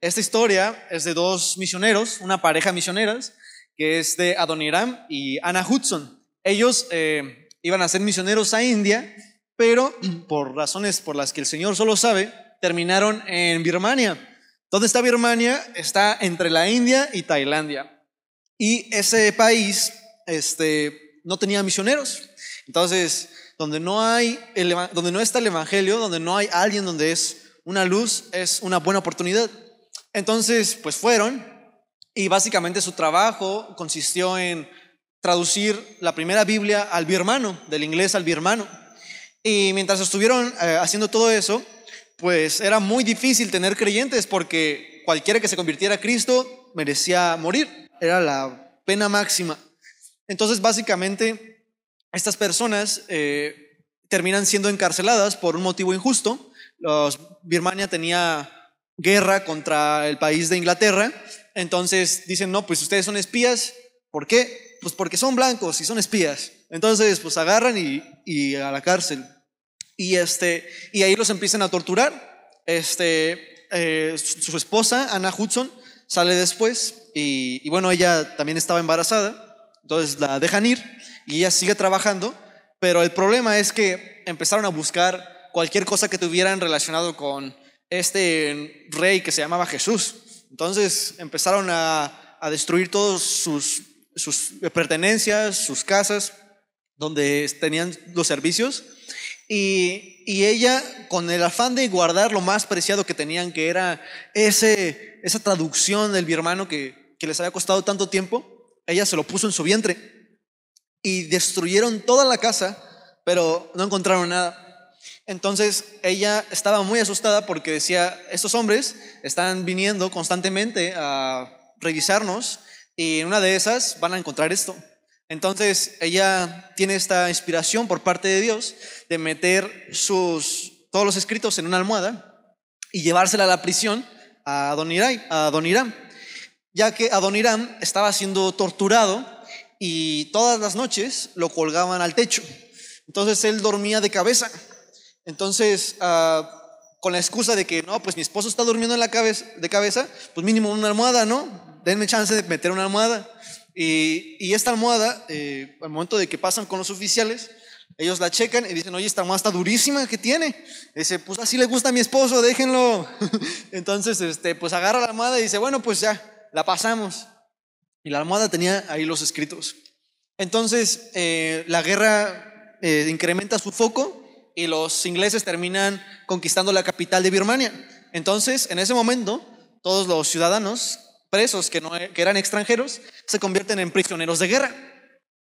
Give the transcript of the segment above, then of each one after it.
esta historia es de dos misioneros, una pareja misioneras, que es de Adoniram y Anna Hudson. Ellos eh, iban a ser misioneros a India, pero por razones por las que el Señor solo sabe, terminaron en Birmania. ¿Dónde está Birmania? Está entre la India y Tailandia. Y ese país este, no tenía misioneros. Entonces, donde no, hay donde no está el Evangelio, donde no hay alguien donde es una luz, es una buena oportunidad. Entonces, pues fueron y básicamente su trabajo consistió en traducir la primera Biblia al birmano, del inglés al birmano. Y mientras estuvieron eh, haciendo todo eso, pues era muy difícil tener creyentes porque cualquiera que se convirtiera a Cristo merecía morir. Era la pena máxima. Entonces, básicamente, estas personas eh, terminan siendo encarceladas por un motivo injusto. Los, Birmania tenía guerra contra el país de Inglaterra. Entonces dicen, no, pues ustedes son espías. ¿Por qué? Pues porque son blancos y son espías. Entonces, pues agarran y, a la cárcel. Y, este, y ahí los empiezan a torturar. Este, eh, su, esposa, Anna Hudson, sale después y, y, bueno, ella también estaba embarazada. Entonces la dejan ir y ella sigue trabajando. Pero el problema es que empezaron a buscar cualquier cosa que tuvieran relacionado con este rey que se llamaba Jesús. Entonces empezaron a, destruir todos sus pertenencias, sus casas, donde tenían los servicios. Y, ella, con el afán de guardar lo más preciado que tenían, que era ese, esa traducción del birmano que les había costado tanto tiempo, ella se lo puso en su vientre. Y destruyeron toda la casa, pero no encontraron nada. Entonces ella estaba muy asustada porque decía, estos hombres están viniendo constantemente a revisarnos y en una de esas van a encontrar esto. Entonces ella tiene esta inspiración por parte de Dios de meter sus, todos los escritos en una almohada y llevársela a la prisión a Don, a Don ya que Adoniram estaba siendo torturado y todas las noches lo colgaban al techo. Entonces él dormía de cabeza. Entonces, ah, con la excusa de que no, pues mi esposo está durmiendo en la cabeza, de cabeza, pues mínimo una almohada, ¿no? denme chance de meter una almohada. Y, y esta almohada, eh, al momento de que pasan con los oficiales, ellos la checan y dicen, oye, esta almohada está durísima, ¿qué tiene? dice, pues así le gusta a mi esposo, déjenlo. Entonces, este, pues agarra la almohada y dice, bueno, pues ya, la pasamos. Y la almohada tenía ahí los escritos. Entonces, eh, la guerra eh, incrementa su foco y los ingleses terminan conquistando la capital de Birmania. Entonces, en ese momento, todos los ciudadanos presos que, no, que eran extranjeros se convierten en prisioneros de guerra.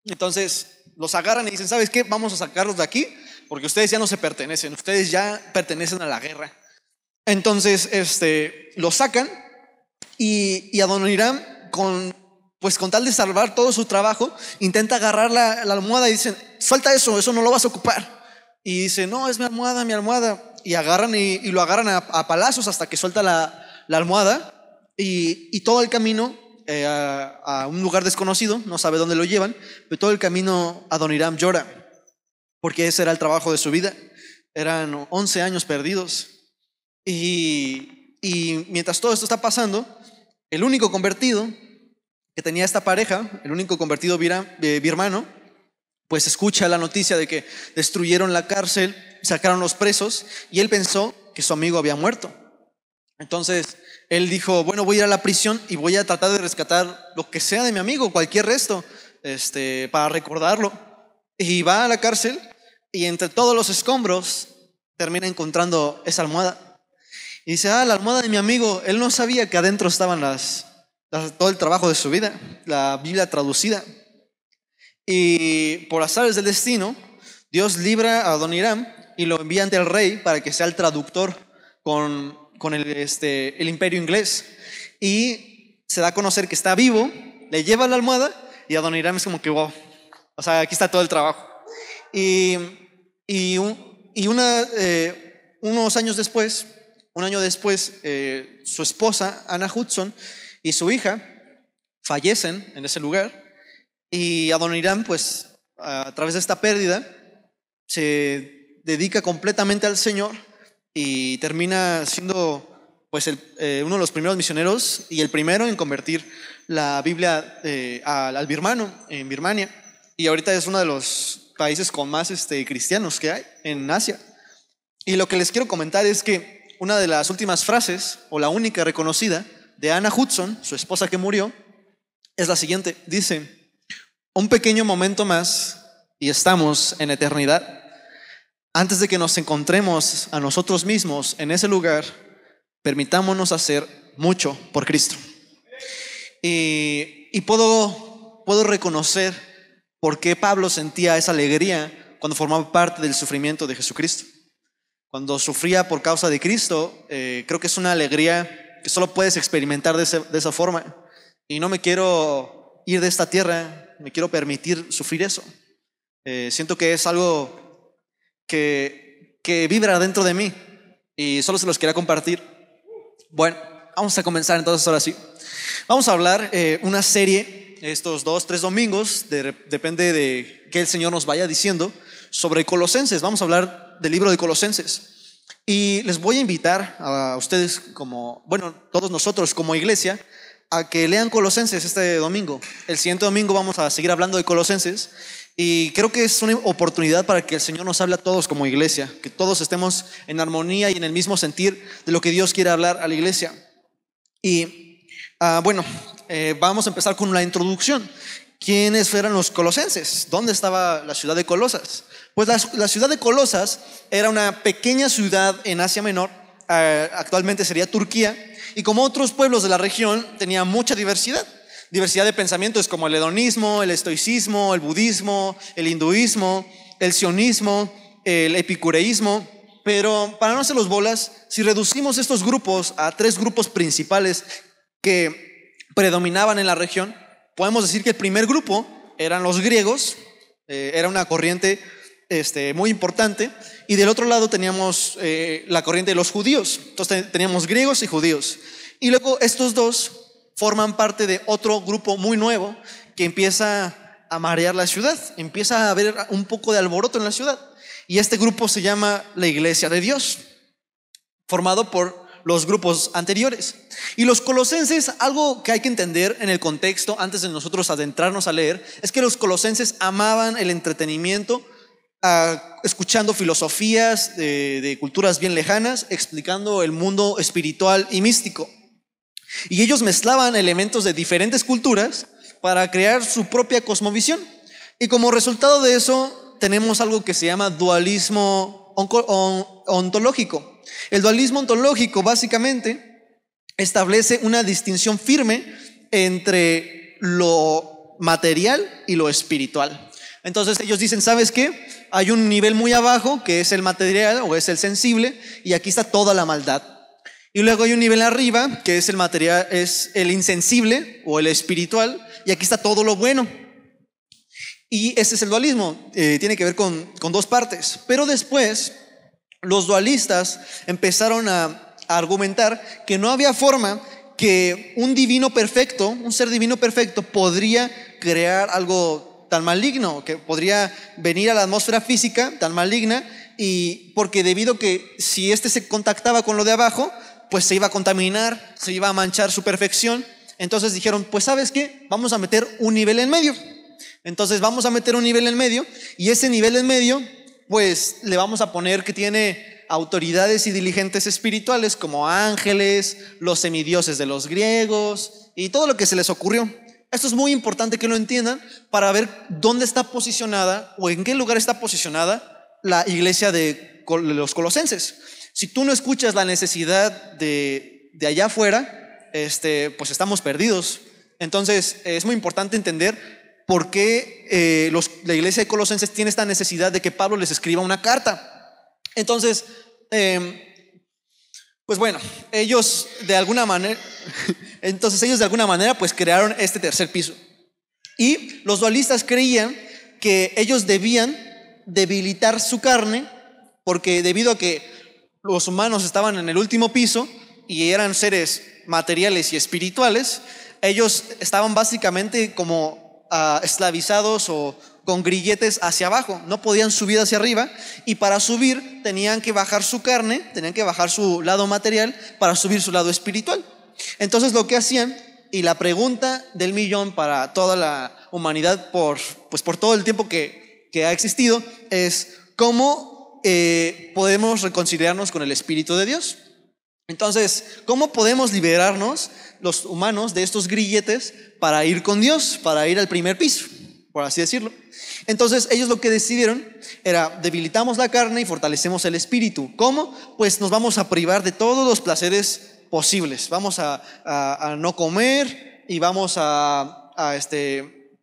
Entonces los agarran y dicen, ¿sabes qué? Vamos a sacarlos de aquí porque ustedes ya no se pertenecen, ustedes ya pertenecen a la guerra. Entonces, este, los sacan y, y Adoniram, con, pues con tal de salvar todo su trabajo, intenta agarrar la, almohada y dicen, suelta eso, eso no lo vas a ocupar. Y dice, no, es mi almohada, mi almohada. Y agarran y, lo agarran a, palazos hasta que suelta la, la almohada y, todo el camino eh, a, un lugar desconocido, no sabe dónde lo llevan, pero todo el camino a Don llora, porque ese era el trabajo de su vida. Eran 11 años perdidos. Y, y mientras todo esto está pasando, el único convertido que tenía esta pareja, el único convertido birmano, pues escucha la noticia de que destruyeron la cárcel, sacaron los presos y él pensó que su amigo había muerto. Entonces él dijo, bueno, voy a ir a la prisión y voy a tratar de rescatar lo que sea de mi amigo, cualquier resto, este, para recordarlo. Y va a la cárcel y entre todos los escombros termina encontrando esa almohada. Y dice, ah, la almohada de mi amigo, él no sabía que adentro estaban las, todo el trabajo de su vida, la Biblia traducida. Y por azares del destino, Dios libra a Don Irán y lo envía ante el rey para que sea el traductor con este, el imperio inglés. Y se da a conocer que está vivo, le lleva la almohada y a Don Irán es como que, wow, o sea, aquí está todo el trabajo. Y, eh, unos años después, un año después, eh, su esposa, Anna Hudson, y su hija fallecen en ese lugar. Y a Don Irán, pues, a través de esta pérdida, se dedica completamente al Señor y termina siendo pues eh, uno de los primeros misioneros y el primero en convertir la Biblia eh, al, al, birmano en Birmania. Y ahorita es uno de los países con más este, cristianos que hay en Asia. Y lo que les quiero comentar es que una de las últimas frases, o la única reconocida, de Anna Hudson, su esposa que murió, es la siguiente. Dice, un pequeño momento más y estamos en eternidad. Antes de que nos encontremos a nosotros mismos en ese lugar, permitámonos hacer mucho por Cristo. Y, puedo, puedo reconocer por qué Pablo sentía esa alegría cuando formaba parte del sufrimiento de Jesucristo. Cuando sufría por causa de Cristo, eh, creo que es una alegría que solo puedes experimentar de, de esa forma. Y no me quiero ir de esta tierra, me quiero permitir sufrir eso. Eh, siento que es algo que, que vibra dentro de mí y solo se los quería compartir. Bueno, vamos a comenzar entonces ahora sí. Vamos a hablar eh, una serie estos dos, tres domingos, depende de qué el Señor nos vaya diciendo, sobre Colosenses. Vamos a hablar del libro de Colosenses. Y les voy a invitar a ustedes como, bueno, todos nosotros como iglesia, a que lean Colosenses este domingo. El siguiente domingo vamos a seguir hablando de Colosenses. Y creo que es una oportunidad para que el Señor nos hable a todos como iglesia, que todos estemos en armonía y en el mismo sentir de lo que Dios quiere hablar a la iglesia. Y ah, bueno, eh, vamos a empezar con la introducción. ¿Quiénes eran los colosenses? ¿Dónde estaba la ciudad de Colosas? Pues la, ciudad de Colosas era una pequeña ciudad en Asia Menor, eh, actualmente sería Turquía, y como otros pueblos de la región tenía mucha diversidad. Diversidad de pensamientos como el hedonismo, el estoicismo, el budismo, el hinduismo, el sionismo, el epicureísmo. Pero para no hacer los bolas, si reducimos estos grupos a tres grupos principales que predominaban en la región, podemos decir que el primer grupo eran los griegos, eh, era una corriente este, muy importante, y del otro lado teníamos eh, la corriente de los judíos, entonces teníamos griegos y judíos. Y luego estos dos forman parte de otro grupo muy nuevo que empieza a marear la ciudad, empieza a haber un poco de alboroto en la ciudad. Y este grupo se llama la Iglesia de Dios, formado por los grupos anteriores. Y los colosenses, algo que hay que entender en el contexto antes de nosotros adentrarnos a leer, es que los colosenses amaban el entretenimiento, escuchando filosofías de, culturas bien lejanas, explicando el mundo espiritual y místico. Y ellos mezclaban elementos de diferentes culturas para crear su propia cosmovisión. Y como resultado de eso, tenemos algo que se llama dualismo ontológico. El dualismo ontológico básicamente establece una distinción firme entre lo material y lo espiritual. Entonces ellos dicen, ¿sabes qué? Hay un nivel muy abajo que es el material o es el sensible y aquí está toda la maldad. Y luego hay un nivel arriba que es el material, es el insensible o el espiritual y aquí está todo lo bueno. Y ese es el dualismo, eh, tiene que ver con, con dos partes. Pero después los dualistas empezaron a, argumentar que no había forma que un divino perfecto, un ser divino perfecto, podría crear algo tan maligno, que podría venir a la atmósfera física tan maligna, y porque debido a que si éste se contactaba con lo de abajo, pues se iba a contaminar, se iba a manchar su perfección. Entonces dijeron, pues sabes qué, vamos a meter un nivel en medio. Entonces vamos a meter un nivel en medio, y ese nivel en medio pues le vamos a poner que tiene autoridades y diligentes espirituales como ángeles, los semidioses de los griegos y todo lo que se les ocurrió. Esto es muy importante que lo entiendan para ver dónde está posicionada o en qué lugar está posicionada la iglesia de los colosenses. Si tú no escuchas la necesidad de, de allá afuera, este, pues estamos perdidos. Entonces es muy importante entender por qué eh, la iglesia de Colosenses tiene esta necesidad de que Pablo les escriba una carta. Entonces, em, pues bueno, ellos de alguna manera, entonces ellos de alguna manera pues crearon este tercer piso. Y los dualistas creían que ellos debían debilitar su carne porque debido a que los humanos estaban en el último piso y eran seres materiales y espirituales, ellos estaban básicamente como esclavizados o con grilletes hacia abajo, no podían subir hacia arriba y para subir tenían que bajar su carne, tenían que bajar su lado material para subir su lado espiritual. Entonces lo que hacían y la pregunta del millón para toda la humanidad por, pues por todo el tiempo que, que ha existido es cómo eh, podemos reconciliarnos con el Espíritu de Dios. Entonces, ¿cómo podemos liberarnos los humanos de estos grilletes para ir con Dios, para ir al primer piso, por así decirlo? Entonces, ellos lo que decidieron era debilitamos la carne y fortalecemos el espíritu. ¿Cómo? Pues nos vamos a privar de todos los placeres posibles. Vamos a, no comer y vamos a, este,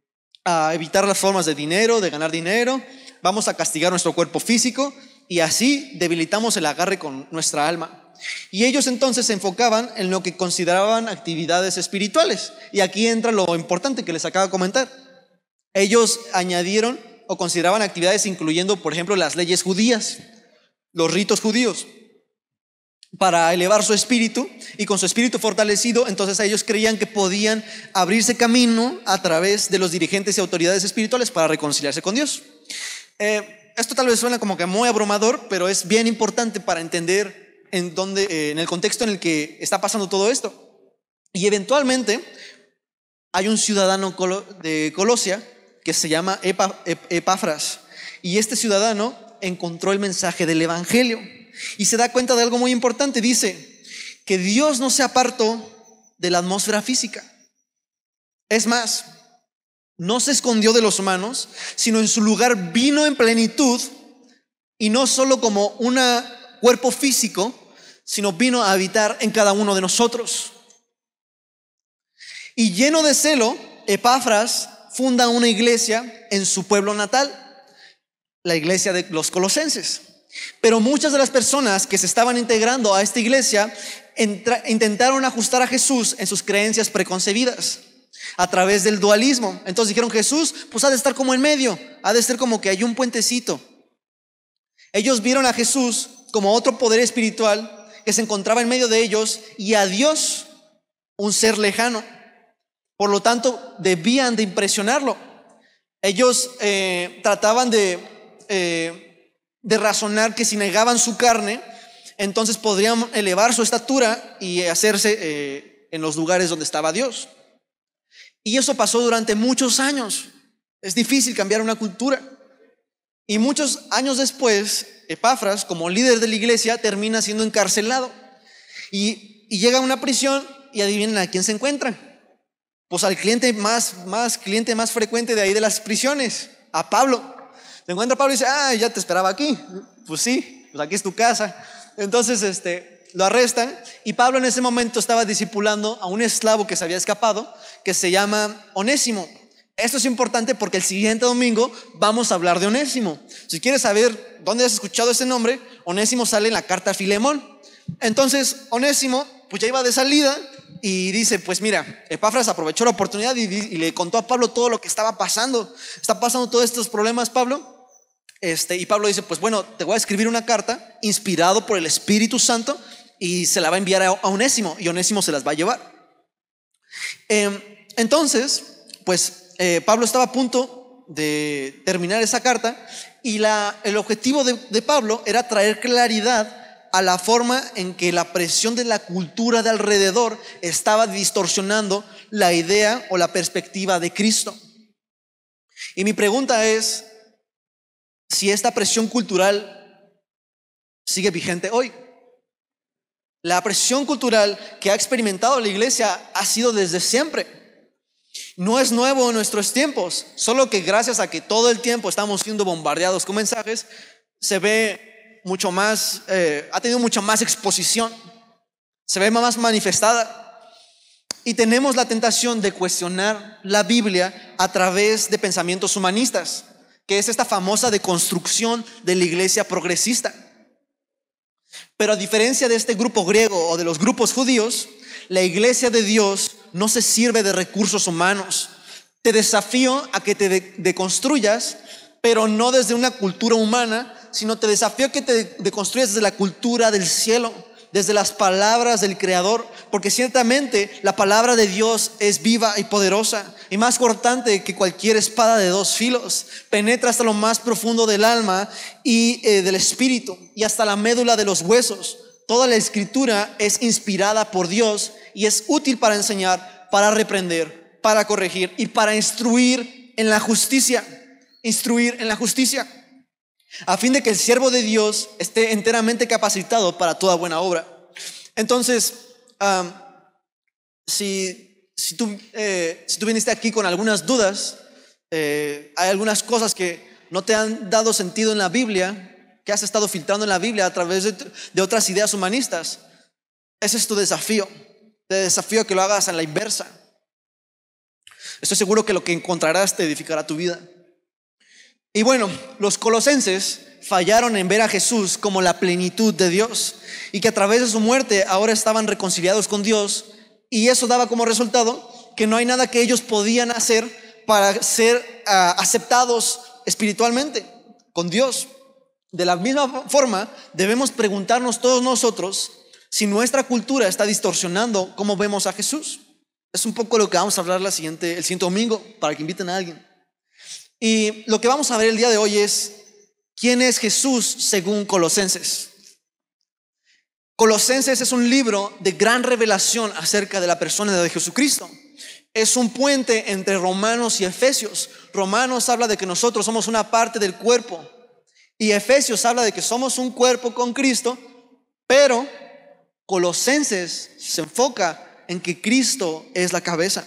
a evitar las formas de dinero, de ganar dinero. Vamos a castigar nuestro cuerpo físico y así debilitamos el agarre con nuestra alma. Y ellos entonces se enfocaban en lo que consideraban actividades espirituales. Y aquí entra lo importante que les acabo de comentar. Ellos añadieron o consideraban actividades incluyendo, por ejemplo, las leyes judías, los ritos judíos, para elevar su espíritu y con su espíritu fortalecido, entonces ellos creían que podían abrirse camino a través de los dirigentes y autoridades espirituales para reconciliarse con Dios. Eh, esto tal vez suena como que muy abrumador, pero es bien importante para entender en, donde, eh, en el contexto en el que está pasando todo esto. Y eventualmente hay un ciudadano de Colosia que se llama Epafras. Y este ciudadano encontró el mensaje del Evangelio y se da cuenta de algo muy importante. Dice que Dios no se apartó de la atmósfera física. Es más, no se escondió de los humanos, sino en su lugar vino en plenitud y no solo como una cuerpo físico, sino vino a habitar en cada uno de nosotros. Y lleno de celo, Epafras funda una iglesia en su pueblo natal, la iglesia de los colosenses. Pero muchas de las personas que se estaban integrando a esta iglesia intentaron ajustar a Jesús en sus creencias preconcebidas a través del dualismo. Entonces dijeron, Jesús, pues ha de estar como en medio, ha de ser como que hay un puentecito. Ellos vieron a Jesús como otro poder espiritual que se encontraba en medio de ellos y a Dios un ser lejano. Por lo tanto, debían de impresionarlo. Ellos eh, trataban de, eh, de razonar que si negaban su carne, entonces podrían elevar su estatura y hacerse eh, en los lugares donde estaba Dios. Y eso pasó durante muchos años. Es difícil cambiar una cultura. Y muchos años después, Epafras, como líder de la iglesia, termina siendo encarcelado. Y, llega a una prisión y adivinen a quién se encuentra. Pues al cliente más, más, cliente más frecuente de ahí de las prisiones, a Pablo. Se encuentra Pablo y dice, ah, ya te esperaba aquí. Pues sí, pues aquí es tu casa. Entonces, este, lo arrestan y Pablo en ese momento estaba discipulando a un esclavo que se había escapado, que se llama Onésimo. Esto es importante porque el siguiente domingo vamos a hablar de Onésimo. Si quieres saber dónde has escuchado ese nombre, Onésimo sale en la carta a Filemón. Entonces, Onésimo, pues ya iba de salida y dice, pues mira, Epafras aprovechó la oportunidad y, le contó a Pablo todo lo que estaba pasando. Está pasando todos estos problemas, Pablo. Este, y Pablo dice, pues bueno, te voy a escribir una carta inspirado por el Espíritu Santo y se la va a enviar a, Onésimo y Onésimo se las va a llevar. Em, entonces, pues eh, Pablo estaba a punto de terminar esa carta y la, el objetivo de, de Pablo era traer claridad a la forma en que la presión de la cultura de alrededor estaba distorsionando la idea o la perspectiva de Cristo. Y mi pregunta es si esta presión cultural sigue vigente hoy. La presión cultural que ha experimentado la iglesia ha sido desde siempre. No es nuevo en nuestros tiempos, solo que gracias a que todo el tiempo estamos siendo bombardeados con mensajes, se ve mucho más, eh, ha tenido mucha más exposición, se ve más manifestada. Y tenemos la tentación de cuestionar la Biblia a través de pensamientos humanistas, que es esta famosa deconstrucción de la iglesia progresista. Pero a diferencia de este grupo griego o de los grupos judíos, la iglesia de Dios no se sirve de recursos humanos. Te desafío a que te deconstruyas, pero no desde una cultura humana, sino te desafío a que te deconstruyas desde la cultura del cielo, desde las palabras del Creador, porque ciertamente la palabra de Dios es viva y poderosa y más cortante que cualquier espada de dos filos. Penetra hasta lo más profundo del alma y eh, del espíritu y hasta la médula de los huesos. Toda la escritura es inspirada por Dios y es útil para enseñar, para reprender, para corregir y para instruir en la justicia. Instruir en la justicia a fin de que el siervo de Dios esté enteramente capacitado para toda buena obra. Entonces, si, si, tú, eh, si, tú, viniste aquí con algunas dudas, eh, hay algunas cosas que no te han dado sentido en la Biblia, que has estado filtrando en la Biblia a través de, de otras ideas humanistas, ese es tu desafío. Te desafío que lo hagas a la inversa. Estoy seguro que lo que encontrarás te edificará tu vida. Y bueno, los colosenses fallaron en ver a Jesús como la plenitud de Dios y que a través de su muerte ahora estaban reconciliados con Dios y eso daba como resultado que no hay nada que ellos podían hacer para ser ah, aceptados espiritualmente con Dios. De la misma forma, debemos preguntarnos todos nosotros si nuestra cultura está distorsionando cómo vemos a Jesús. Es un poco lo que vamos a hablar la siguiente, el siguiente domingo para que inviten a alguien. Y lo que vamos a ver el día de hoy es quién es Jesús según Colosenses. Colosenses es un libro de gran revelación acerca de la persona de Jesucristo. Es un puente entre Romanos y Efesios. Romanos habla de que nosotros somos una parte del cuerpo y Efesios habla de que somos un cuerpo con Cristo, pero Colosenses se enfoca en que Cristo es la cabeza.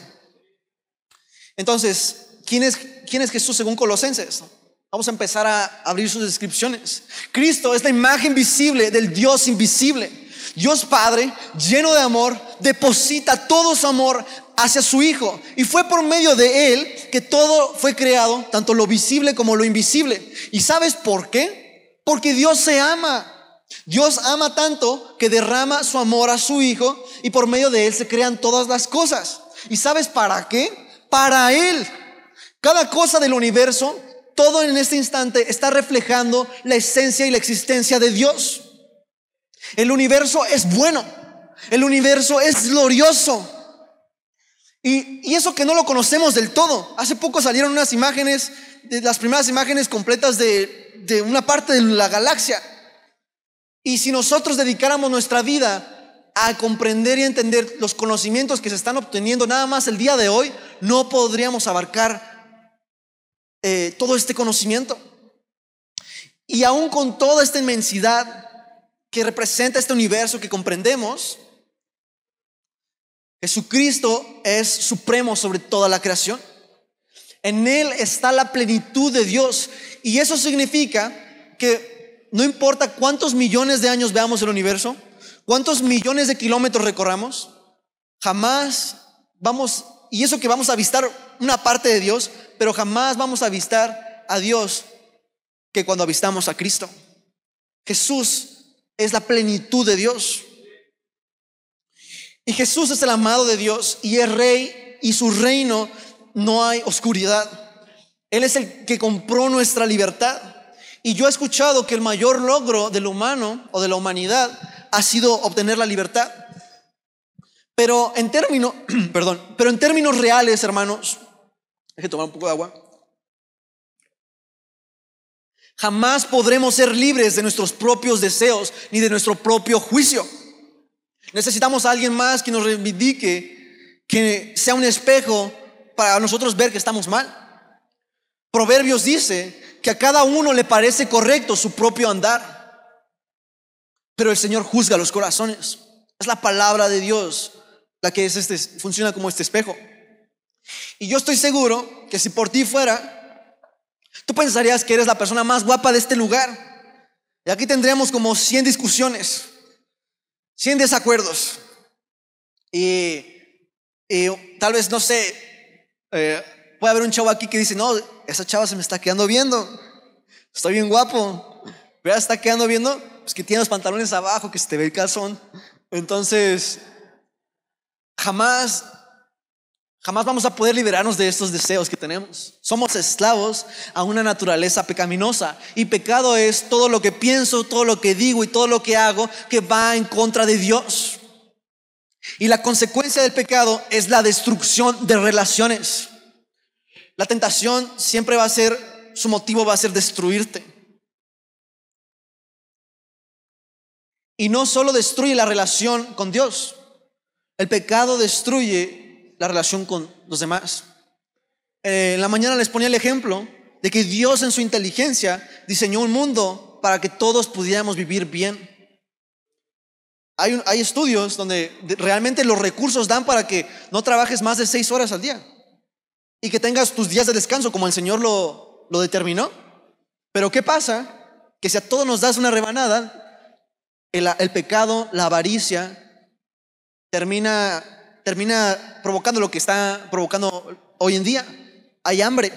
Entonces, ¿quién es ¿Quién es Jesús según Colosenses? Vamos a empezar a abrir sus descripciones. Cristo es la imagen visible del Dios invisible. Dios Padre, lleno de amor, deposita todo su amor hacia su Hijo. Y fue por medio de Él que todo fue creado, tanto lo visible como lo invisible. ¿Y sabes por qué? Porque Dios se ama. Dios ama tanto que derrama su amor a su Hijo y por medio de Él se crean todas las cosas. ¿Y sabes para qué? Para Él. Cada cosa del universo, todo en este instante está reflejando la esencia y la existencia de Dios. El universo es bueno, el universo es glorioso. Y, eso que no lo conocemos del todo. Hace poco salieron unas imágenes, las primeras imágenes completas de, de una parte de la galaxia. Y si nosotros dedicáramos nuestra vida a comprender y entender los conocimientos que se están obteniendo nada más el día de hoy, no podríamos abarcar eh, todo este conocimiento. Y aún con toda esta inmensidad que representa este universo que comprendemos, Jesucristo es supremo sobre toda la creación. En Él está la plenitud de Dios. Y eso significa que no importa cuántos millones de años veamos el universo, cuántos millones de kilómetros recorramos, jamás vamos, y eso que vamos a avistar una parte de Dios, pero jamás vamos a avistar a Dios que cuando avistamos a Cristo. Jesús es la plenitud de Dios. Y Jesús es el amado de Dios y es rey y su reino no hay oscuridad. Él es el que compró nuestra libertad. Y yo he escuchado que el mayor logro del humano o de la humanidad ha sido obtener la libertad. Pero en términos, perdón, pero en términos reales, hermanos, hay que tomar un poco de agua. Jamás podremos ser libres de nuestros propios deseos ni de nuestro propio juicio. Necesitamos a alguien más que nos reivindique, que sea un espejo para nosotros ver que estamos mal. Proverbios dice que a cada uno le parece correcto su propio andar, pero el Señor juzga los corazones. Es la palabra de Dios la que es este, funciona como este espejo. Y yo estoy seguro que si por ti fuera, tú pensarías que eres la persona más guapa de este lugar. Y aquí tendríamos como 100 discusiones, 100 desacuerdos. Y, tal vez, no sé, eh, puede haber un chavo aquí que dice, no, esa chava se me está quedando viendo. Estoy bien guapo. Pero está quedando viendo, pues que tiene los pantalones abajo, que se te ve el calzón. Entonces, jamás Jamás vamos a poder liberarnos de estos deseos que tenemos. Somos esclavos a una naturaleza pecaminosa. Y pecado es todo lo que pienso, todo lo que digo y todo lo que hago que va en contra de Dios. Y la consecuencia del pecado es la destrucción de relaciones. La tentación siempre va a ser, su motivo va a ser destruirte. Y no solo destruye la relación con Dios, el pecado destruye la relación con los demás. Eh, en la mañana les ponía el ejemplo de que Dios en su inteligencia diseñó un mundo para que todos pudiéramos vivir bien. Hay, estudios donde realmente los recursos dan para que no trabajes más de seis horas al día y que tengas tus días de descanso como el Señor lo determinó. Pero ¿qué pasa? Que si a todos nos das una rebanada, el, pecado, la avaricia, termina, termina provocando lo que está provocando hoy en día. Hay hambre.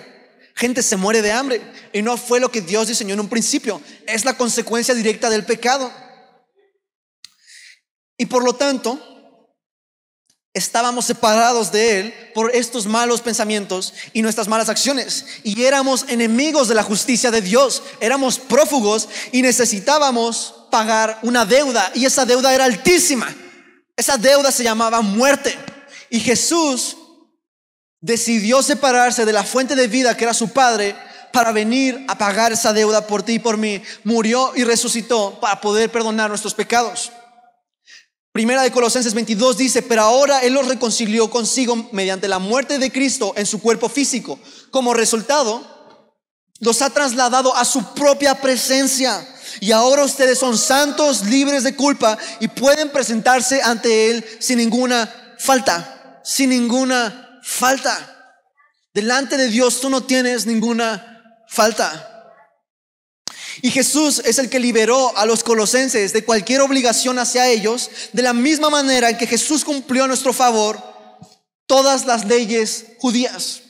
Gente se muere de hambre. Y no fue lo que Dios diseñó en un principio. Es la consecuencia directa del pecado. Y por lo tanto, estábamos separados de Él por estos malos pensamientos y nuestras malas acciones. Y éramos enemigos de la justicia de Dios. Éramos prófugos y necesitábamos pagar una deuda y esa deuda era altísima. Esa deuda se llamaba muerte. Y Jesús decidió separarse de la fuente de vida que era su Padre para venir a pagar esa deuda por ti y por mí. Murió y resucitó para poder perdonar nuestros pecados. Primera de Colosenses 22 dice, pero ahora Él los reconcilió consigo mediante la muerte de Cristo en su cuerpo físico. Como resultado, los ha trasladado a su propia presencia y ahora ustedes son santos, libres de culpa y pueden presentarse ante Él sin ninguna falta, sin ninguna falta. Delante de Dios tú no tienes ninguna falta. Y Jesús es el que liberó a los colosenses de cualquier obligación hacia ellos, de la misma manera en que Jesús cumplió a nuestro favor todas las leyes judías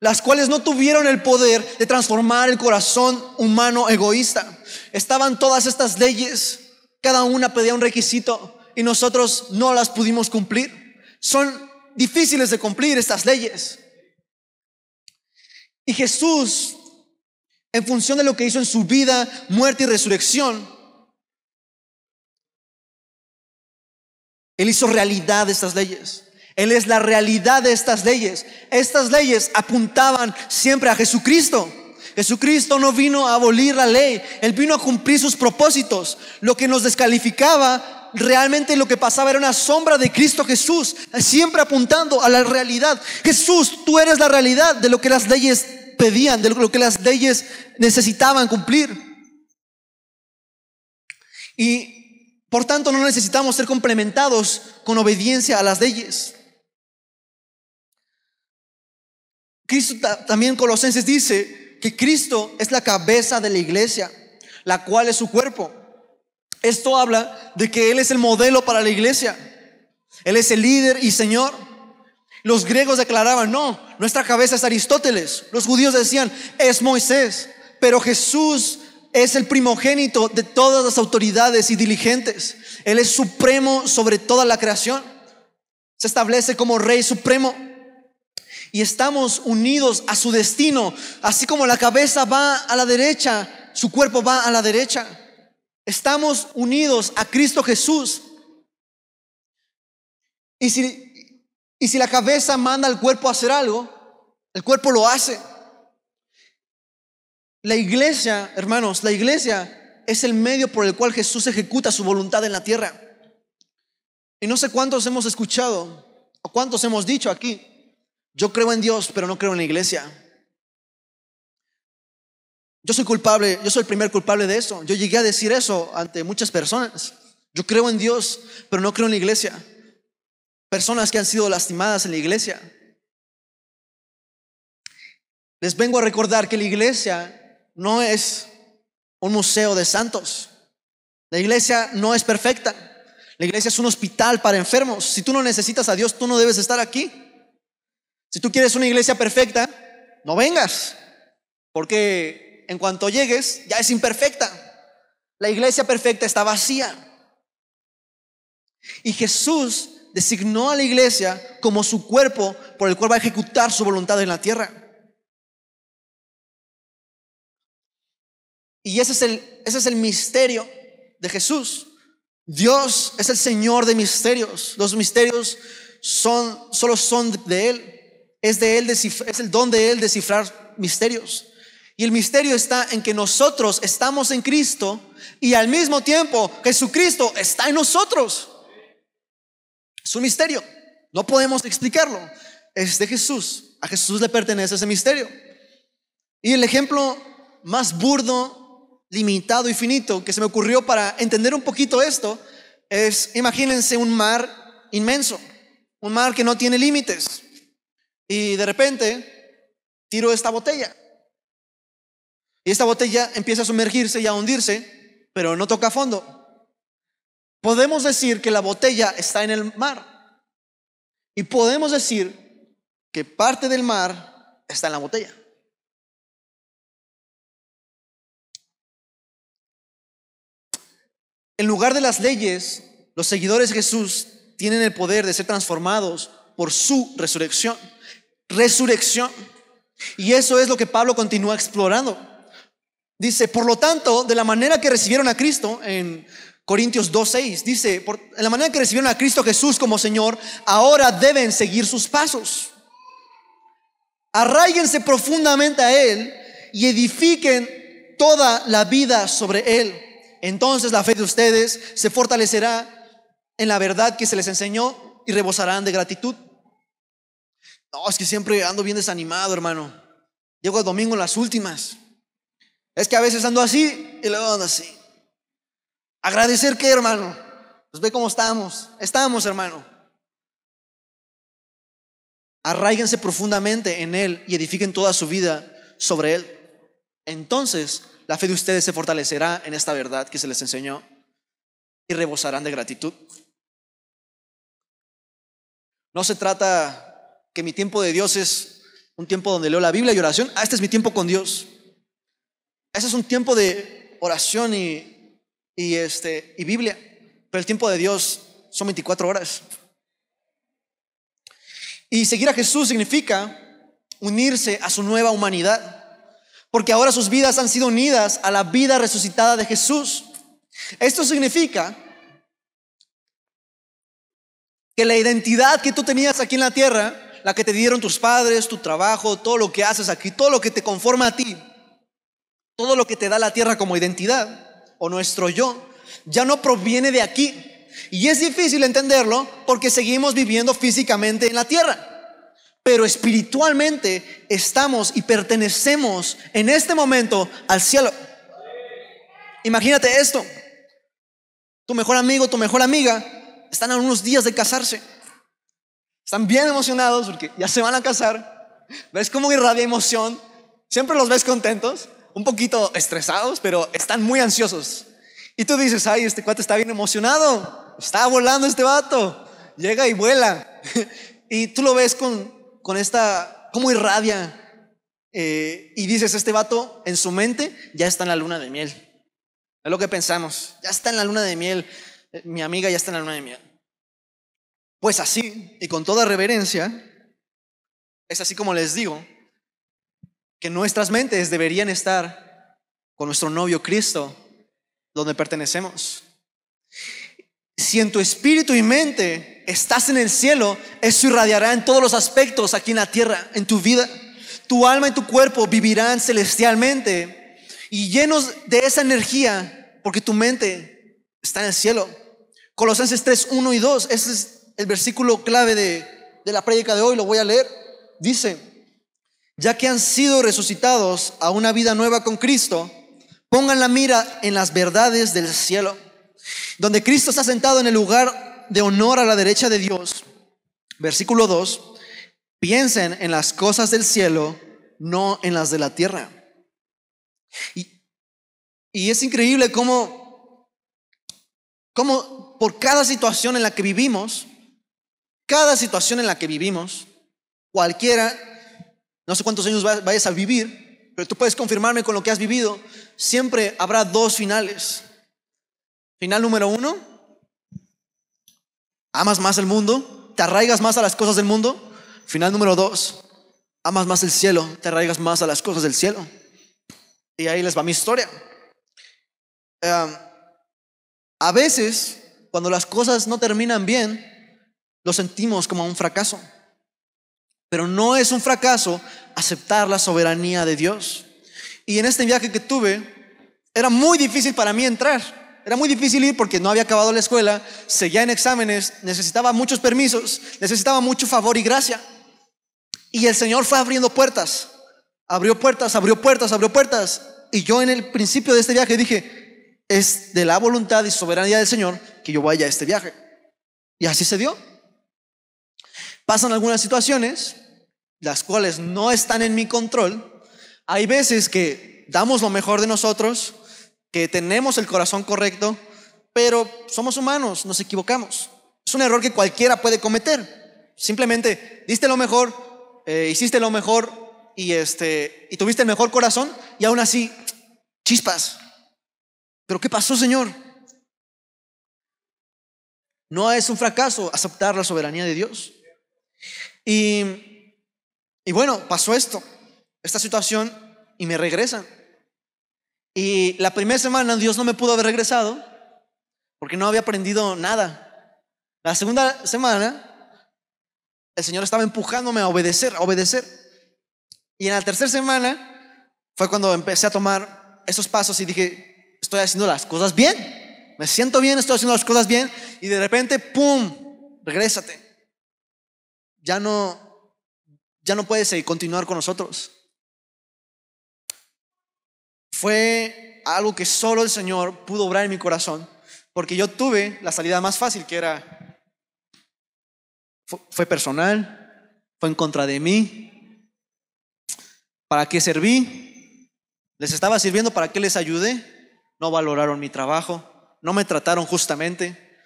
las cuales no tuvieron el poder de transformar el corazón humano egoísta. Estaban todas estas leyes, cada una pedía un requisito y nosotros no las pudimos cumplir. Son difíciles de cumplir estas leyes. Y Jesús, en función de lo que hizo en su vida, muerte y resurrección, Él hizo realidad estas leyes. Él es la realidad de estas leyes. Estas leyes apuntaban siempre a Jesucristo. Jesucristo no vino a abolir la ley, Él vino a cumplir sus propósitos. Lo que nos descalificaba, realmente lo que pasaba era una sombra de Cristo Jesús, siempre apuntando a la realidad. Jesús, tú eres la realidad de lo que las leyes pedían, de lo que las leyes necesitaban cumplir. Y por tanto no necesitamos ser complementados con obediencia a las leyes. Cristo también Colosenses dice que Cristo es la cabeza de la iglesia, la cual es su cuerpo. Esto habla de que Él es el modelo para la iglesia. Él es el líder y Señor. Los griegos declaraban, no, nuestra cabeza es Aristóteles. Los judíos decían, es Moisés. Pero Jesús es el primogénito de todas las autoridades y diligentes. Él es supremo sobre toda la creación. Se establece como rey supremo y estamos unidos a su destino. Así como la cabeza va a la derecha, su cuerpo va a la derecha. Estamos unidos a Cristo Jesús. Y si, y si la cabeza manda al cuerpo a hacer algo, el cuerpo lo hace. La iglesia, hermanos, la iglesia es el medio por el cual Jesús ejecuta su voluntad en la tierra. Y no sé cuántos hemos escuchado o cuántos hemos dicho aquí yo creo en Dios, pero no creo en la iglesia. Yo soy culpable, yo soy el primer culpable de eso. Yo llegué a decir eso ante muchas personas. Yo creo en Dios, pero no creo en la iglesia. Personas que han sido lastimadas en la iglesia. Les vengo a recordar que la iglesia no es un museo de santos. La iglesia no es perfecta. La iglesia es un hospital para enfermos. Si tú no necesitas a Dios, tú no debes estar aquí. Si tú quieres una iglesia perfecta, no vengas, porque en cuanto llegues ya es imperfecta. La iglesia perfecta está vacía. Y Jesús designó a la iglesia como su cuerpo por el cual va a ejecutar su voluntad en la tierra. Y ese es el, ese es el misterio de Jesús. Dios es el Señor de misterios. Los misterios son, solo son de Él. Es de Él, es el don de Él descifrar misterios. Y el misterio está en que nosotros estamos en Cristo y al mismo tiempo Jesucristo está en nosotros. Es un misterio. No podemos explicarlo. Es de Jesús. A Jesús le pertenece ese misterio. Y el ejemplo más burdo, limitado y finito que se me ocurrió para entender un poquito esto es, imagínense un mar inmenso, un mar que no tiene límites. Y de repente tiro esta botella. Y esta botella empieza a sumergirse y a hundirse, pero no toca fondo. Podemos decir que la botella está en el mar. Y podemos decir que parte del mar está en la botella. En lugar de las leyes, los seguidores de Jesús tienen el poder de ser transformados por su resurrección. Resurrección. Y eso es lo que Pablo continúa explorando. Dice, por lo tanto, de la manera que recibieron a Cristo en Corintios 2.6 dice, por la manera que recibieron a Cristo Jesús como Señor, ahora deben seguir sus pasos. Arraíguense profundamente a Él y edifiquen toda la vida sobre Él. Entonces la fe de ustedes se fortalecerá en la verdad que se les enseñó y rebosarán de gratitud. No, es que siempre ando bien desanimado, hermano. Llego el domingo en las últimas. Es que a veces ando así y luego ando así. Agradecer que, hermano. Pues ve cómo estamos. Estamos, hermano. Arraíguense profundamente en Él y edifiquen toda su vida sobre Él. Entonces, la fe de ustedes se fortalecerá en esta verdad que se les enseñó y rebosarán de gratitud. No se trata que mi tiempo de Dios es un tiempo donde leo la Biblia y oración. Ah, este es mi tiempo con Dios. Ese es un tiempo de oración y y, este, y Biblia. Pero el tiempo de Dios son 24 horas. Y seguir a Jesús significa unirse a su nueva humanidad. Porque ahora sus vidas han sido unidas a la vida resucitada de Jesús. Esto significa que la identidad que tú tenías aquí en la tierra, la que te dieron tus padres, tu trabajo, todo lo que haces aquí, todo lo que te conforma a ti, todo lo que te da la tierra como identidad, o nuestro yo ya no proviene de aquí. Y es difícil entenderlo porque seguimos viviendo físicamente en la tierra. Pero espiritualmente estamos y pertenecemos en este momento al cielo. Imagínate esto. Tu mejor amigo, tu mejor amiga están a unos días de casarse. Están bien emocionados porque ya se van a casar. ¿Ves cómo irradia emoción? Siempre los ves contentos un poquito estresados, pero están muy ansiosos. Y tú dices, ay, este cuate está bien emocionado, está volando este vato, llega y vuela. y tú lo ves con, con esta, como irradia. Eh, y dices, este vato en su mente ya está en la luna de miel. Es lo que pensamos, ya está en la luna de miel, eh, mi amiga ya está en la luna de miel. Pues así, y con toda reverencia, es así como les digo, que nuestras mentes deberían estar con nuestro novio Cristo, donde pertenecemos. Si en tu espíritu y mente estás en el cielo, eso irradiará en todos los aspectos aquí en la tierra, en tu vida. Tu alma y tu cuerpo vivirán celestialmente y llenos de esa energía, porque tu mente está en el cielo. Colosenses 3, 1 y 2, ese es el versículo clave de, de la prédica de hoy, lo voy a leer. Dice, ya que han sido resucitados a una vida nueva con Cristo, pongan la mira en las verdades del cielo, donde Cristo está sentado en el lugar de honor a la derecha de Dios. Versículo 2, piensen en las cosas del cielo, no en las de la tierra. Y, y es increíble cómo, cómo por cada situación en la que vivimos, cada situación en la que vivimos, cualquiera no sé cuántos años vayas a vivir, pero tú puedes confirmarme con lo que has vivido. Siempre habrá dos finales. Final número uno, ¿Amas más el mundo? ¿Te arraigas más a las cosas del mundo? Final número dos, amas más el cielo, te arraigas más a las cosas del cielo. Y ahí les va mi historia. Em, a veces, cuando las cosas no terminan bien, lo sentimos como un fracaso. Pero no es un fracaso aceptar la soberanía de Dios. Y en este viaje que tuve, era muy difícil para mí entrar. Era muy difícil ir porque no había acabado la escuela, seguía en exámenes, necesitaba muchos permisos, necesitaba mucho favor y gracia. Y el Señor fue abriendo puertas, abrió puertas, abrió puertas, abrió puertas. Y yo en el principio de este viaje dije, es de la voluntad y soberanía del Señor que yo vaya a este viaje. Y así se dio. Pasan algunas situaciones, las cuales no están en mi control. Hay veces que damos lo mejor de nosotros, que tenemos el corazón correcto, pero somos humanos, nos equivocamos. Es un error que cualquiera puede cometer. Simplemente diste lo mejor, eh, hiciste lo mejor y, este, y tuviste el mejor corazón y aún así, chispas. ¿Pero qué pasó, Señor? No es un fracaso aceptar la soberanía de Dios. Y, y bueno, pasó esto, esta situación, y me regresan. Y la primera semana Dios no me pudo haber regresado porque no había aprendido nada. La segunda semana el Señor estaba empujándome a obedecer, a obedecer. Y en la tercera semana fue cuando empecé a tomar esos pasos y dije, estoy haciendo las cosas bien. Me siento bien, estoy haciendo las cosas bien. Y de repente, ¡pum! Regrésate. Ya no, ya no puedes continuar con nosotros fue algo que solo el Señor pudo obrar en mi corazón, porque yo tuve la salida más fácil, que era, fue personal, fue en contra de mí. ¿Para qué serví? ¿Les estaba sirviendo? ¿Para qué les ayudé? No valoraron mi trabajo, no me trataron justamente.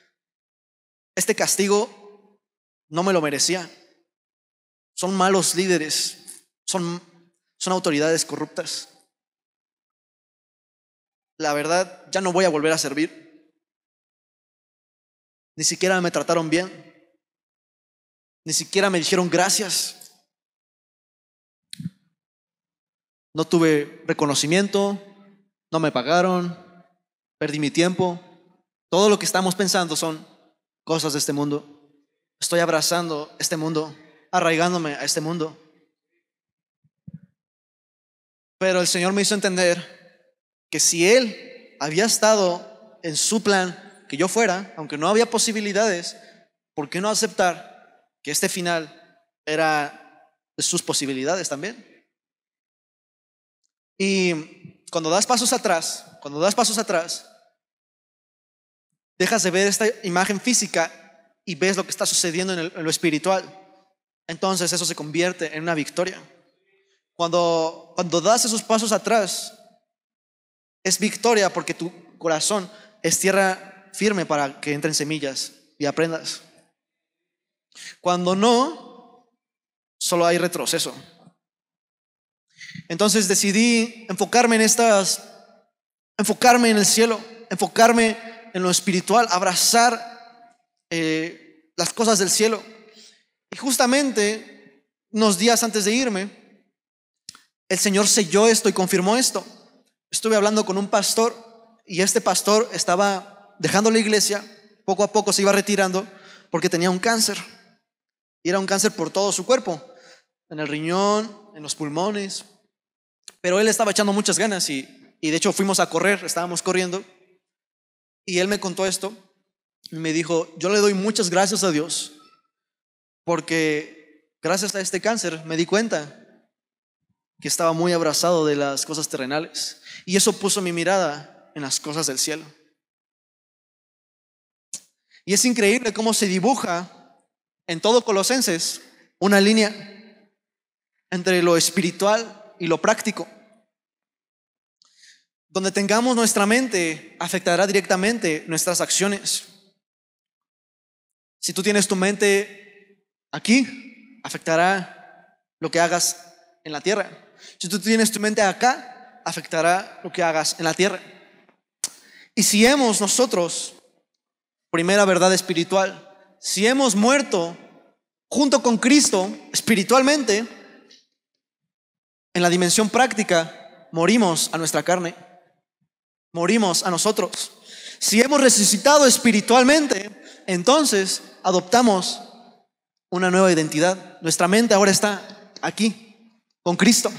Este castigo no me lo merecía. Son malos líderes, son, son autoridades corruptas la verdad, ya no voy a volver a servir. Ni siquiera me trataron bien. Ni siquiera me dijeron gracias. No tuve reconocimiento, no me pagaron, perdí mi tiempo. Todo lo que estamos pensando son cosas de este mundo. Estoy abrazando este mundo, arraigándome a este mundo. Pero el Señor me hizo entender que si Él había estado en su plan que yo fuera, aunque no había posibilidades, ¿por qué no aceptar que este final era de sus posibilidades también? Y cuando das pasos atrás, cuando das pasos atrás, dejas de ver esta imagen física y ves lo que está sucediendo en, en lo espiritual. Entonces eso se convierte en una victoria. Cuando, cuando das esos pasos atrás, es victoria porque tu corazón es tierra firme para que entren semillas y aprendas. Cuando no, solo hay retroceso. Entonces decidí enfocarme en estas, enfocarme en el cielo, enfocarme en lo espiritual, abrazar eh, las cosas del cielo. Y justamente unos días antes de irme, el Señor selló esto y confirmó esto. Estuve hablando con un pastor y este pastor estaba dejando la iglesia, poco a poco se iba retirando porque tenía un cáncer. Y era un cáncer por todo su cuerpo, en el riñón, en los pulmones. Pero él estaba echando muchas ganas y, de hecho fuimos a correr, estábamos corriendo. Y él me contó esto y me dijo, yo le doy muchas gracias a Dios porque gracias a este cáncer me di cuenta que estaba muy abrazado de las cosas terrenales. Y eso puso mi mirada en las cosas del cielo. Y es increíble cómo se dibuja en todo Colosenses una línea entre lo espiritual y lo práctico. Donde tengamos nuestra mente afectará directamente nuestras acciones. Si tú tienes tu mente aquí, afectará lo que hagas en la tierra. Si tú tienes tu mente acá, afectará lo que hagas en la tierra. Y si hemos nosotros, primera verdad espiritual, si hemos muerto junto con Cristo espiritualmente, en la dimensión práctica, morimos a nuestra carne, morimos a nosotros. Si hemos resucitado espiritualmente, entonces adoptamos una nueva identidad. Nuestra mente ahora está aquí, con Cristo.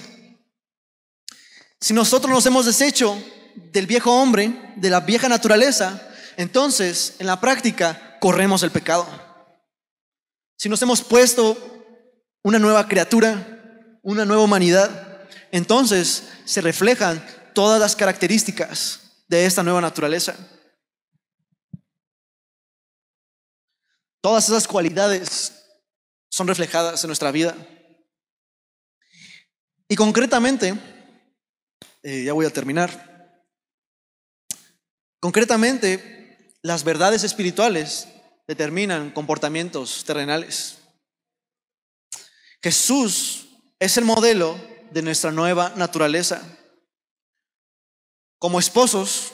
Si nosotros nos hemos deshecho del viejo hombre, de la vieja naturaleza, entonces en la práctica corremos el pecado. Si nos hemos puesto una nueva criatura, una nueva humanidad, entonces se reflejan todas las características de esta nueva naturaleza. Todas esas cualidades son reflejadas en nuestra vida. Y concretamente, eh, ya voy a terminar, concretamente las verdades espirituales determinan comportamientos terrenales. Jesús es el modelo de nuestra nueva naturaleza. Como esposos,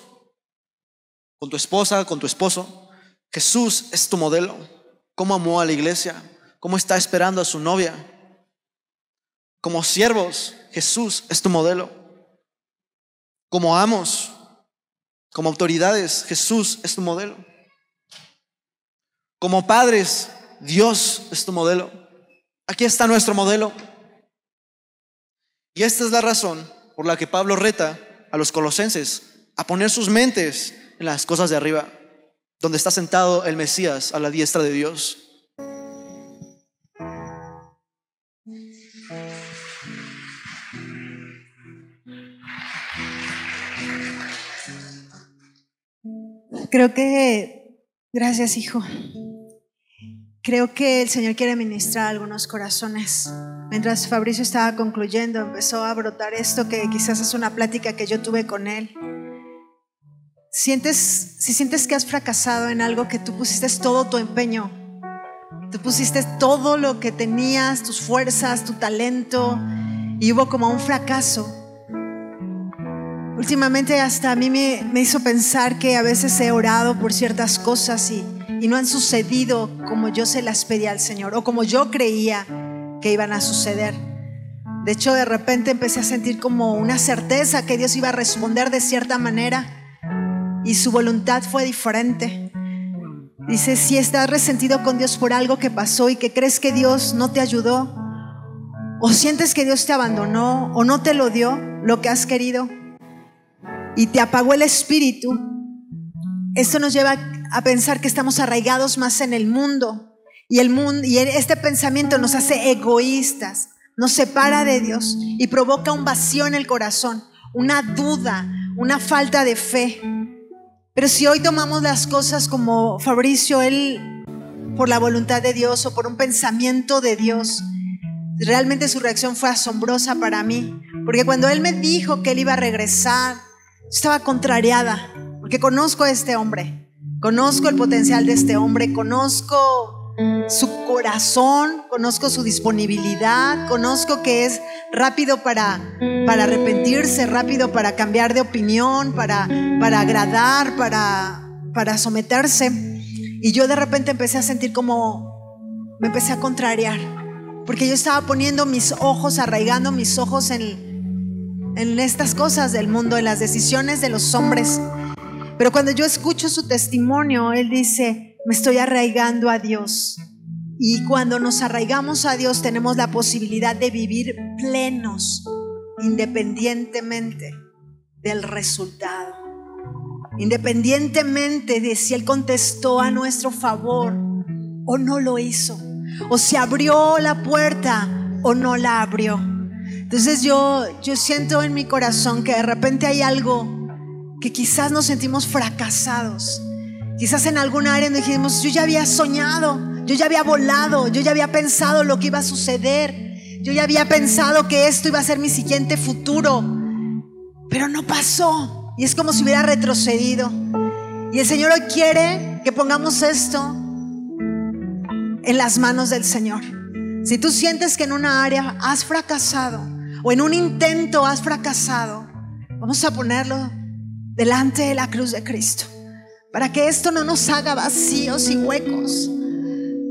con tu esposa, con tu esposo, Jesús es tu modelo. ¿Cómo amó a la iglesia? ¿Cómo está esperando a su novia? Como siervos, Jesús es tu modelo. Como amos, como autoridades, Jesús es tu modelo. Como padres, Dios es tu modelo. Aquí está nuestro modelo. Y esta es la razón por la que Pablo reta a los colosenses a poner sus mentes en las cosas de arriba, donde está sentado el Mesías a la diestra de Dios. Creo que, gracias hijo, creo que el Señor quiere ministrar algunos corazones. Mientras Fabricio estaba concluyendo, empezó a brotar esto que quizás es una plática que yo tuve con él. Sientes, si sientes que has fracasado en algo que tú pusiste todo tu empeño, tú pusiste todo lo que tenías, tus fuerzas, tu talento, y hubo como un fracaso Últimamente hasta a mí me, hizo pensar que a veces he orado por ciertas cosas y, no han sucedido como yo se las pedí al Señor o como yo creía que iban a suceder. De hecho, de repente empecé a sentir como una certeza que Dios iba a responder de cierta manera y su voluntad fue diferente. Dice, si estás resentido con Dios por algo que pasó y que crees que Dios no te ayudó, o sientes que Dios te abandonó o no te lo dio lo que has querido, y te apagó el espíritu, esto nos lleva a pensar que estamos arraigados más en el mundo y el mundo y este pensamiento nos hace egoístas, nos separa de Dios y provoca un vacío en el corazón, una duda, una falta de fe. Pero si hoy tomamos las cosas como Fabricio, él por la voluntad de Dios o por un pensamiento de Dios, realmente su reacción fue asombrosa para mí, porque cuando él me dijo que él iba a regresar, estaba contrariada, porque conozco a este hombre, conozco el potencial de este hombre, conozco su corazón, conozco su disponibilidad, conozco que es rápido para, para arrepentirse, rápido para cambiar de opinión, para, para agradar, para, para someterse. Y yo de repente empecé a sentir como me empecé a contrariar, porque yo estaba poniendo mis ojos, arraigando mis ojos en en estas cosas del mundo, en las decisiones de los hombres. Pero cuando yo escucho su testimonio, él dice, me estoy arraigando a Dios. Y cuando nos arraigamos a Dios tenemos la posibilidad de vivir plenos, independientemente del resultado. Independientemente de si Él contestó a nuestro favor o no lo hizo. O si abrió la puerta o no la abrió. Entonces yo, yo siento en mi corazón que de repente hay algo que quizás nos sentimos fracasados. Quizás en alguna área nos dijimos, yo ya había soñado, yo ya había volado, yo ya había pensado lo que iba a suceder, yo ya había pensado que esto iba a ser mi siguiente futuro, pero no pasó. Y es como si hubiera retrocedido. Y el Señor hoy quiere que pongamos esto en las manos del Señor. Si tú sientes que en una área has fracasado, o en un intento has fracasado, vamos a ponerlo delante de la cruz de Cristo. Para que esto no nos haga vacíos y huecos.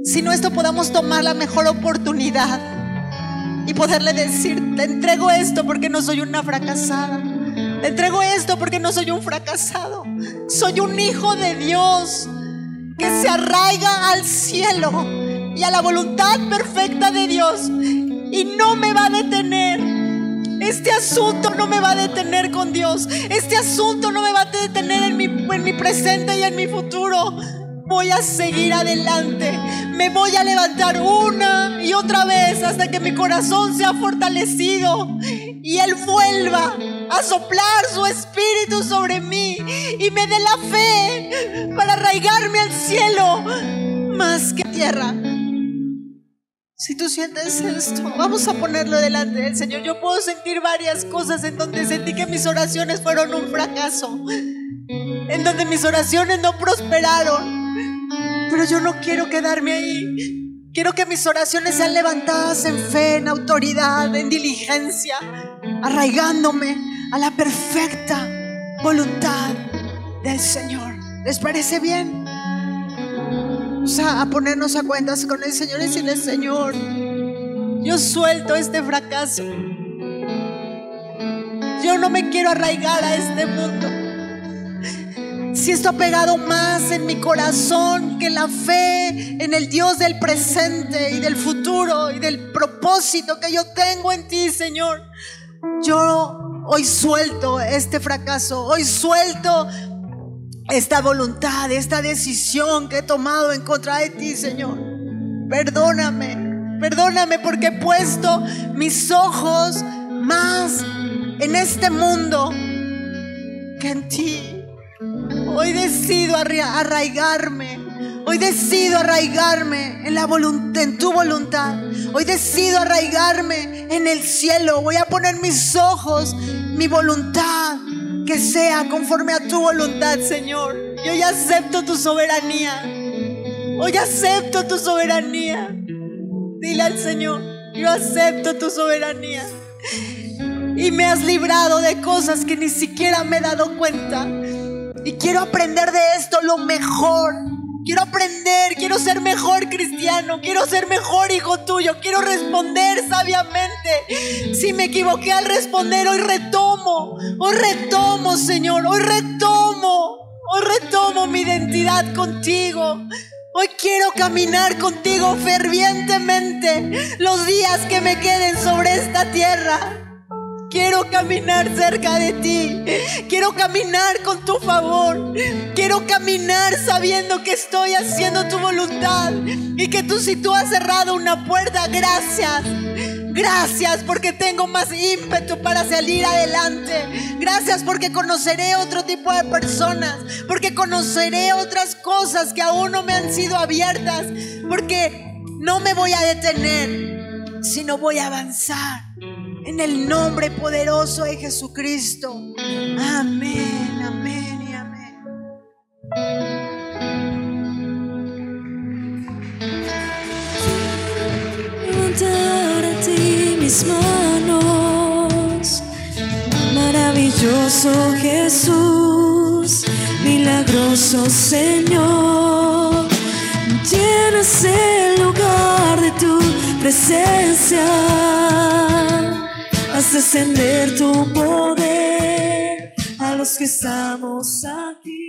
sino esto podamos tomar la mejor oportunidad y poderle decir, te entrego esto porque no soy una fracasada. Te entrego esto porque no soy un fracasado. Soy un hijo de Dios que se arraiga al cielo y a la voluntad perfecta de Dios y no me va a detener. Este asunto no me va a detener con Dios. Este asunto no me va a detener en mi, en mi presente y en mi futuro voy a seguir adelante. Me voy a levantar una y otra vez hasta que mi corazón sea fortalecido y Él vuelva a soplar su espíritu sobre mí y me dé la fe para arraigarme al cielo más que tierra. Si tú sientes esto, vamos a ponerlo delante del Señor. Yo puedo sentir varias cosas en donde sentí que mis oraciones fueron un fracaso, en donde mis oraciones no prosperaron, pero yo no quiero quedarme ahí. Quiero que mis oraciones sean levantadas en fe, en autoridad, en diligencia, arraigándome a la perfecta voluntad del Señor. ¿Les parece bien? Sea, a ponernos a cuentas con el Señor y decirle, Señor, yo suelto este fracaso. Yo no me quiero arraigar a este mundo si esto ha pegado más en mi corazón que la fe en el Dios del presente y del futuro y del propósito que yo tengo en ti, Señor, yo hoy suelto este fracaso, hoy suelto esta voluntad, esta decisión que he tomado en contra de ti, Señor. Perdóname, perdóname porque he puesto mis ojos más en este mundo que en ti. Hoy decido arraigarme. Hoy decido arraigarme en, la en tu voluntad. Hoy decido arraigarme en el cielo. Voy a poner mis ojos, mi voluntad, que sea conforme a tu voluntad, Señor. Yo ya acepto tu soberanía. Hoy acepto tu soberanía. Dile al Señor, yo acepto tu soberanía. Y me has librado de cosas que ni siquiera me he dado cuenta. Y quiero aprender de esto lo mejor. Quiero aprender, quiero ser mejor cristiano, quiero ser mejor hijo tuyo, quiero responder sabiamente. Si me equivoqué al responder, hoy retomo, hoy retomo, Señor, hoy retomo, hoy retomo mi identidad contigo. Hoy quiero caminar contigo fervientemente los días que me queden sobre esta tierra. Quiero caminar cerca de ti. Quiero caminar con tu favor. Quiero caminar sabiendo que estoy haciendo tu voluntad. Y que tú si tú has cerrado una puerta, gracias. Gracias porque tengo más ímpetu para salir adelante. Gracias porque conoceré otro tipo de personas. Porque conoceré otras cosas que aún no me han sido abiertas. Porque no me voy a detener, sino voy a avanzar. En el nombre poderoso de Jesucristo. Amén, amén y amén. Levantar a ti mis manos. Maravilloso Jesús, milagroso Señor. Tienes el lugar de tu presencia haz descender tu poder a los que estamos aquí.